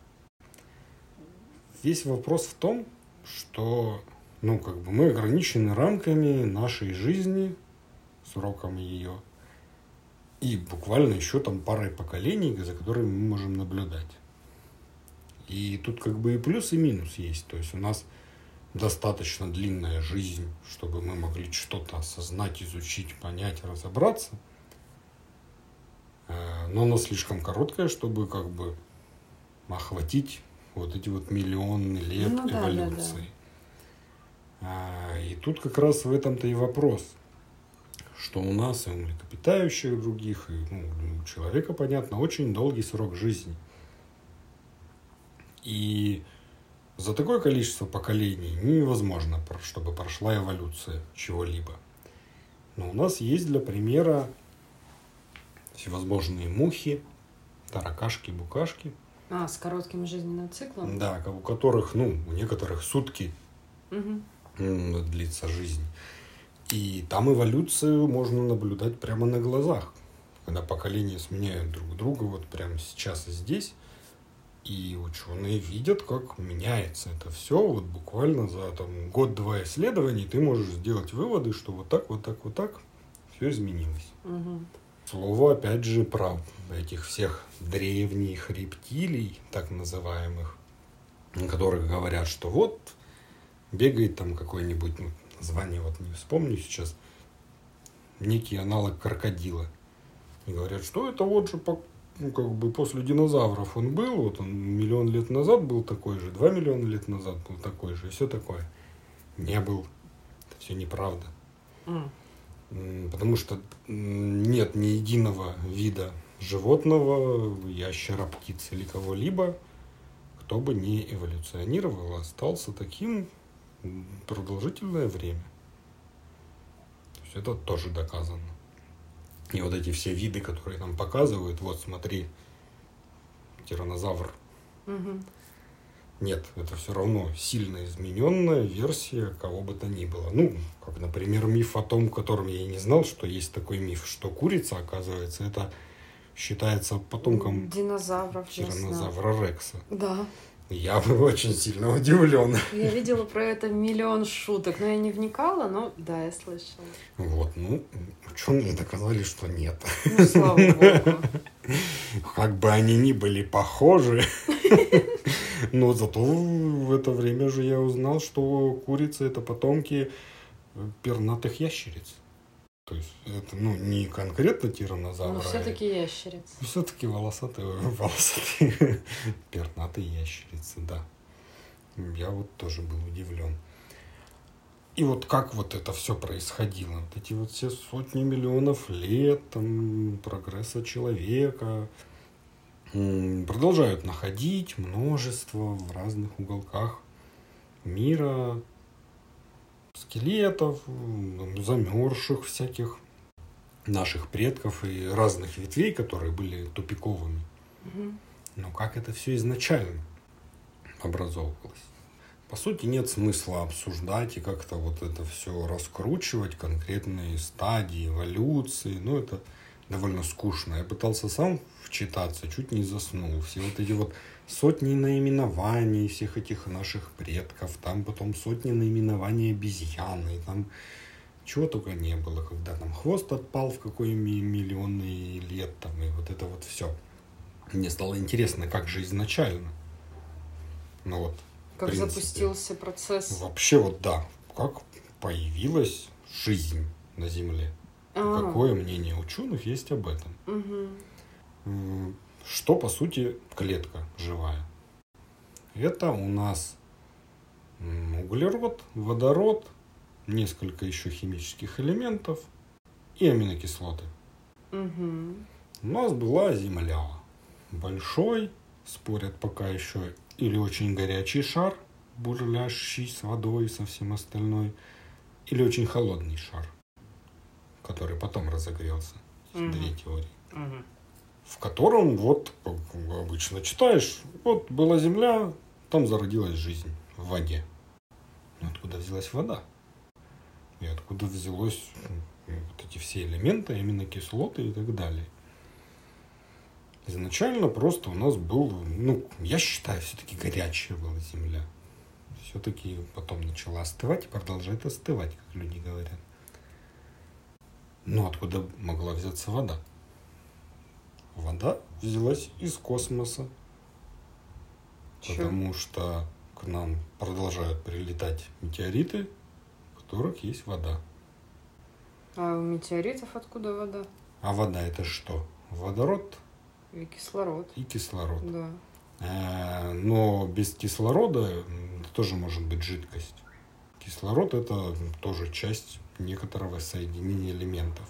Весь вопрос в том, что ну, как бы мы ограничены рамками нашей жизни, сроком ее, и буквально еще там парой поколений, за которыми мы можем наблюдать. И тут как бы и плюс, и минус есть. То есть у нас достаточно длинная жизнь, чтобы мы могли что-то осознать, изучить, понять, разобраться. Э, Но она слишком короткая, чтобы как бы охватить вот эти вот миллионы лет Ну да, да, да. эволюции. А, И тут как раз в этом-то и вопрос, что у нас и у млекопитающих других, и ну, у человека, понятно, очень долгий срок жизни. И за такое количество поколений невозможно, чтобы прошла эволюция чего-либо. Но у нас есть для примера всевозможные мухи, таракашки, букашки, А, с коротким жизненным циклом? да, у которых, ну, у некоторых сутки м, длится жизнь. И там эволюцию можно наблюдать прямо на глазах, когда поколения сменяют друг друга, вот прямо сейчас и здесь. И ученые видят, как меняется это все. Вот буквально за там, год-два исследований ты можешь сделать выводы, что вот так, вот так, вот так все изменилось. Мгм. Слово, опять же, про этих всех древних рептилий, так называемых, о которых говорят, что вот бегает там какой-нибудь, ну, название вот не вспомню сейчас, некий аналог крокодила. И говорят, что это вот же ну, как бы после динозавров он был, вот он миллион лет назад был такой же, два миллиона лет назад был такой же, и все такое. Не был. Это все неправда. М, Потому что нет ни единого вида животного, ящера, птицы или кого-либо, кто бы не эволюционировал, а остался таким продолжительное время. То есть это тоже доказано. И вот эти все виды, которые нам показывают, вот смотри, тиранозавр. Мгм. Нет, это все равно сильно измененная версия кого бы то ни было. Ну, как, например, миф о том, котором я и не знал, что есть такой миф, что курица, оказывается, это считается потомком Динозавров, тиранозавра Рекса. Да. Я был <laughs> очень сильно удивлен. Я видела про это миллион шуток, но я не вникала, но да, я слышала. Вот, ну, ученые доказали, что нет. Ну, слава богу. <laughs> Как бы они ни были похожи, <laughs> но зато в это время же я узнал, что курицы это потомки пернатых ящериц. То есть это ну, не конкретно тиранозавра, Но все-таки ящерица. все-таки волосатые, <laughs> волосатые <laughs> пернатые ящерицы, да. Я вот тоже был удивлен. И вот как вот это все происходило? Вот эти вот все сотни миллионов лет там, прогресса человека продолжают находить множество в разных уголках мира скелетов, замерзших всяких наших предков и разных ветвей, которые были тупиковыми. Мгм. Но как это все изначально образовывалось? По сути, нет смысла обсуждать и как-то вот это все раскручивать, конкретные стадии эволюции. Ну, это довольно скучно. Я пытался сам вчитаться, чуть не заснул. Все вот эти вот сотни наименований всех этих наших предков, там потом сотни наименований обезьяны, там чего только не было, когда там хвост отпал в какой ми- миллионы лет, там, и вот это вот все. Мне стало интересно, как же изначально. Ну вот, Как принципе. запустился процесс. вообще вот да, как появилась жизнь на Земле. А, Какое мнение ученых есть об этом? мгм. Что, по сути, клетка живая? Это у нас углерод, водород, несколько еще химических элементов и аминокислоты. Мгм. У нас была Земля. Большой, спорят пока еще, или очень горячий шар, бурлящий с водой и со всем остальной, или очень холодный шар, который потом разогрелся. Мгм. Две теории. Мгм. В котором вот обычно читаешь, вот была Земля, там зародилась жизнь в воде. Но откуда взялась вода? И откуда взялось м, вот эти все элементы, именно кислоты и так далее. Изначально просто у нас был, ну, я считаю, все-таки горячая была Земля. Все-таки потом начала остывать и продолжает остывать, как люди говорят. Но откуда могла взяться вода? Вода взялась из космоса, Чё? потому что к нам продолжают прилетать метеориты, в которых есть вода. А у метеоритов откуда вода? А вода это что? Водород И кислород. и кислород. Да. Э, Но без кислорода тоже может быть жидкость. Кислород это тоже часть некоторого соединения элементов.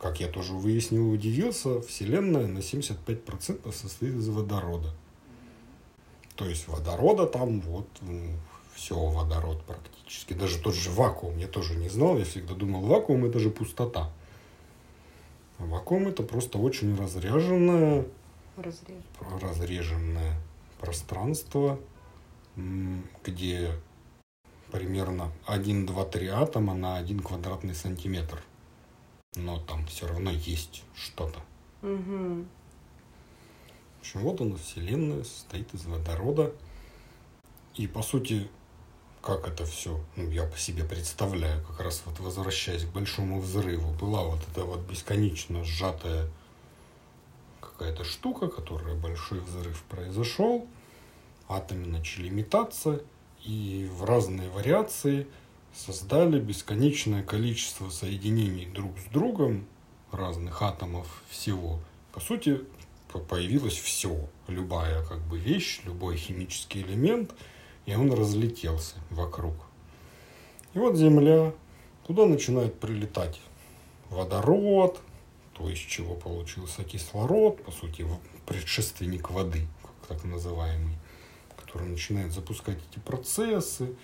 Как я тоже выяснил и удивился, Вселенная на 75% состоит из водорода. То есть водорода там вот все водород практически. Даже тот же вакуум я тоже не знал. Я всегда думал, вакуум это же пустота. А вакуум это просто очень разряженная Разрез. разреженное пространство, где примерно 1, 2, 3 атома на 1 квадратный сантиметр. Но там все равно есть что-то. Угу. В общем, вот у нас Вселенная состоит из водорода. И по сути, как это все, ну, я по себе представляю, как раз вот возвращаясь к большому взрыву, была вот эта вот бесконечно сжатая какая-то штука, которая большой взрыв произошел, атомы начали метаться, и в разные вариации создали бесконечное количество соединений друг с другом разных атомов всего. По сути, по- появилось все, любая как бы вещь, любой химический элемент, и он разлетелся вокруг. И вот Земля, туда начинает прилетать водород, то из чего получился кислород, по сути, предшественник воды, так называемый, который начинает запускать эти процессы,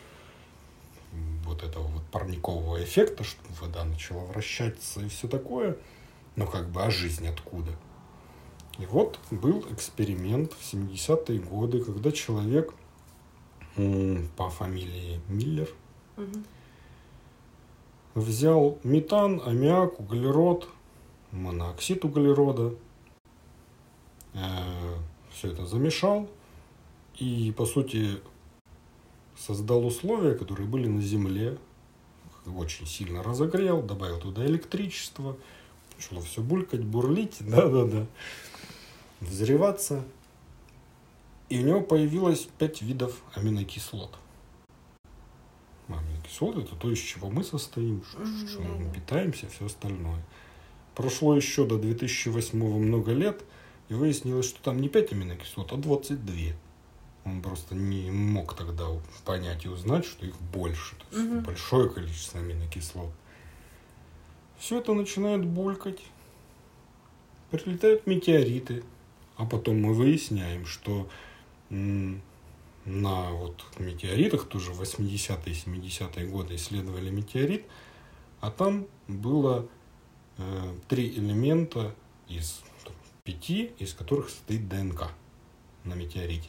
вот этого вот парникового эффекта, что вода начала вращаться и все такое. Но как бы, а жизнь откуда? И вот был эксперимент в 70-е годы, когда человек по фамилии Миллер Угу. взял метан, аммиак, углерод, монооксид углерода, все это замешал и, по сути, создал условия, которые были на Земле, очень сильно разогрел, добавил туда электричество, начало все булькать, бурлить, <laughs> да-да-да, взрываться. И у него появилось пять видов аминокислот. Аминокислоты это то, из чего мы состоим, чем мы питаемся, все остальное. Прошло еще до 2008 много лет, и выяснилось, что там не 5 аминокислот, а 22. Он просто не мог тогда понять и узнать, что их больше. То есть Мгм. большое количество аминокислот. Все это начинает булькать. Прилетают метеориты. А потом мы выясняем, что на вот метеоритах, тоже в 80-е и 70-е годы исследовали метеорит, а там было э, три элемента из там, пяти, из которых состоит ДНК на метеорите.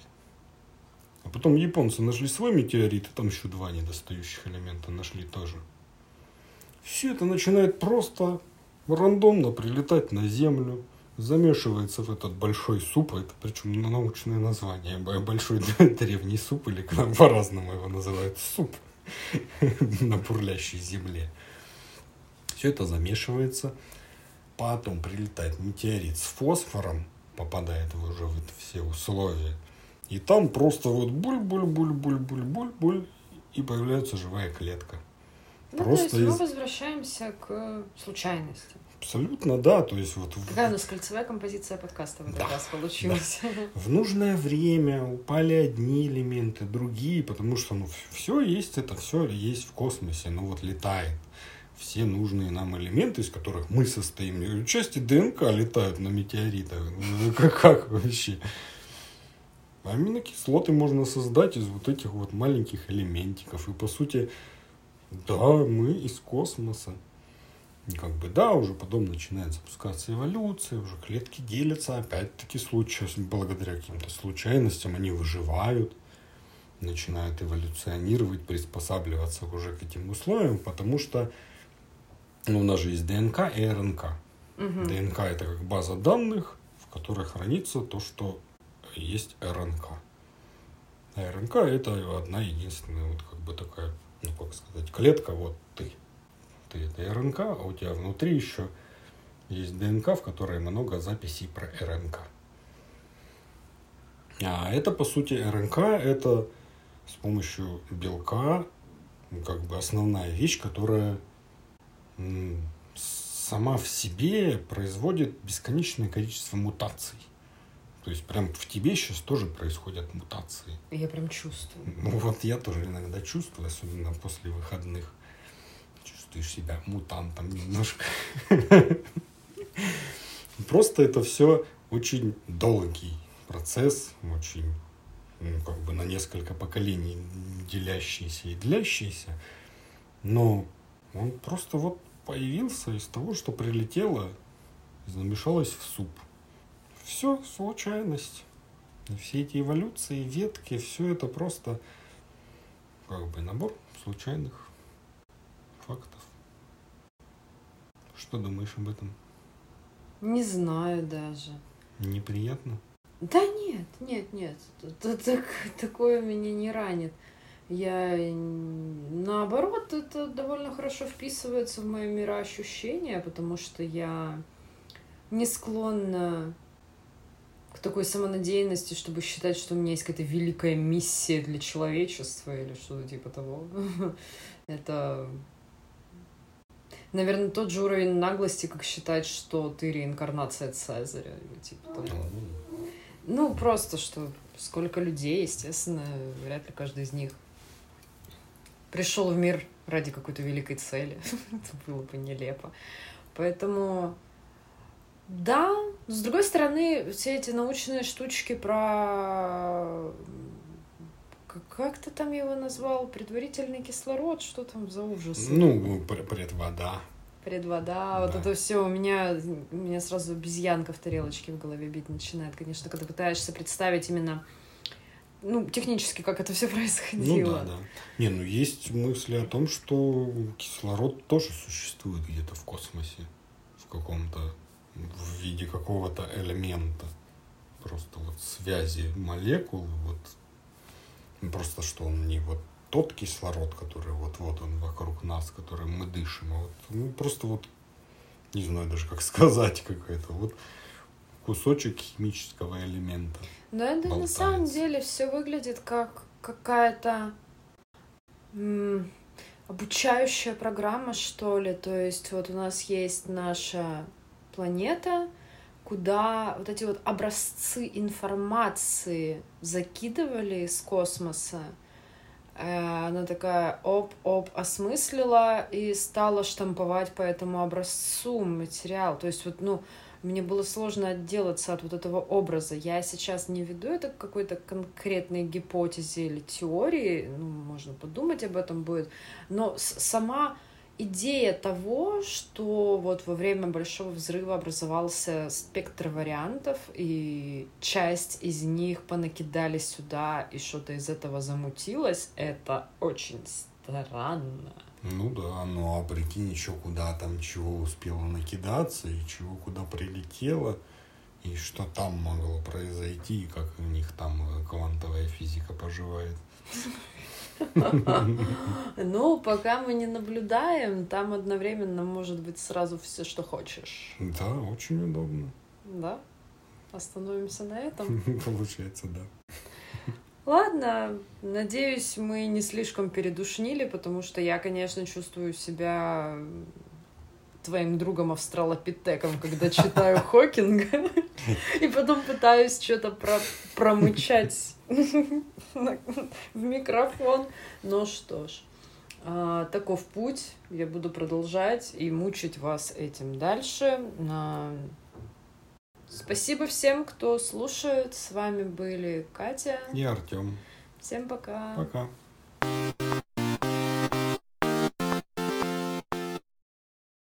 А потом японцы нашли свой метеорит, и там еще два недостающих элемента нашли тоже. Все это начинает просто рандомно прилетать на Землю, замешивается в этот большой суп, это причем научное название, большой <laughs> древний суп, или по-разному его называют, суп <laughs> на бурлящей земле. Все это замешивается, потом прилетает метеорит с фосфором, попадает уже в все условия, и там просто вот буль-буль-буль-буль-буль-буль-буль, и появляется живая клетка. Ну, то Просто есть мы из- возвращаемся к случайности. Абсолютно, да, то есть вот Какая у нас кольцевая композиция подкаста в этот Да, раз получилась. <laughs> в нужное время упали одни элементы, другие, потому что ну, все есть, это все есть в космосе, ну вот летает. Все нужные нам элементы, из которых мы состоим. Части ДНК летают на метеоритах. <laughs> Как, как вообще? Аминокислоты можно создать из вот этих вот маленьких элементиков. И по сути, да, мы из космоса. И как бы, да, уже потом начинает запускаться эволюция, уже клетки делятся, опять-таки, случай, благодаря каким-то случайностям они выживают, начинают эволюционировать, приспосабливаться уже к этим условиям, потому что ну, у нас же есть ДНК и РНК. Угу. ДНК это как база данных, в которой хранится то, что есть РНК. А РНК это одна единственная вот как бы такая, ну как сказать, клетка, вот ты. Ты это РНК, а у тебя внутри еще есть ДНК, в которой много записей про РНК. А это, по сути, РНК это с помощью белка как бы основная вещь, которая сама в себе производит бесконечное количество мутаций. То есть прям в тебе сейчас тоже происходят мутации. Я прям чувствую. Ну вот я тоже иногда чувствую, особенно после выходных. Чувствуешь себя мутантом немножко. Просто это все очень долгий процесс, очень ну, как бы на несколько поколений делящийся и длящийся. Но он просто вот появился из того, что прилетело замешалось в суп. Все случайность. И все эти эволюции, ветки, все это просто как бы набор случайных фактов. Что думаешь об этом? Не знаю даже. Неприятно? Да нет, нет, нет. Так, такое меня не ранит. Я наоборот, это довольно хорошо вписывается в мое мироощущение, потому что я не склонна такой самонадеянности, чтобы считать, что у меня есть какая-то великая миссия для человечества или что-то типа того. <laughs> Это, наверное, тот же уровень наглости, как считать, что ты реинкарнация Цезаря или типа того. Ну, просто, что сколько людей, естественно, вряд ли каждый из них пришел в мир ради какой-то великой цели. <laughs> Это было бы нелепо. Поэтому да, с другой стороны, все эти научные штучки про... Как ты там его назвал? Предварительный кислород? Что там за ужас? Ну, предвода. Предвода. Да. Вот это все у меня, у меня сразу обезьянка в тарелочке в голове бить начинает. Конечно, когда пытаешься представить именно ну, технически, как это все <laughs> происходило. Ну да, да. Не, ну есть мысли о том, что кислород тоже существует где-то в космосе, в каком-то в виде какого-то элемента. Просто вот связи молекул, вот просто что он не вот тот кислород, который вот вот он вокруг нас, которым мы дышим, а вот ну, просто вот не знаю даже как <laughs> сказать какой-то вот кусочек химического элемента. Да, да, на самом деле все выглядит как какая-то обучающая программа, что ли. То есть вот у нас есть наша планета, куда вот эти вот образцы информации закидывали из космоса. Э, она такая оп-оп осмыслила и стала штамповать по этому образцу материал. То есть вот, ну, мне было сложно отделаться от вот этого образа. Я сейчас не веду это к какой-то конкретной гипотезе или теории, ну, можно подумать об этом будет, но сама идея того, что вот во время Большого Взрыва образовался спектр вариантов, и часть из них понакидали сюда, и что-то из этого замутилось, это очень странно. Ну да, ну а прикинь еще куда там чего успело накидаться, и чего куда прилетело, и что там могло произойти, и как у них там квантовая физика поживает. <laughs> Ну, пока мы не наблюдаем, там одновременно может быть сразу все, что хочешь. Да, очень удобно. Да? Остановимся на этом? <laughs> Получается, да. Ладно, надеюсь, мы не слишком передушнили, потому что я, конечно, чувствую себя твоим другом австралопитеком, когда читаю <laughs> Хокинга, и потом пытаюсь что-то про промычать в микрофон. Ну что ж, а, таков путь. Я буду продолжать и мучить вас этим дальше. Спасибо всем, кто слушает. С вами были Катя и Артем. Всем пока. Пока.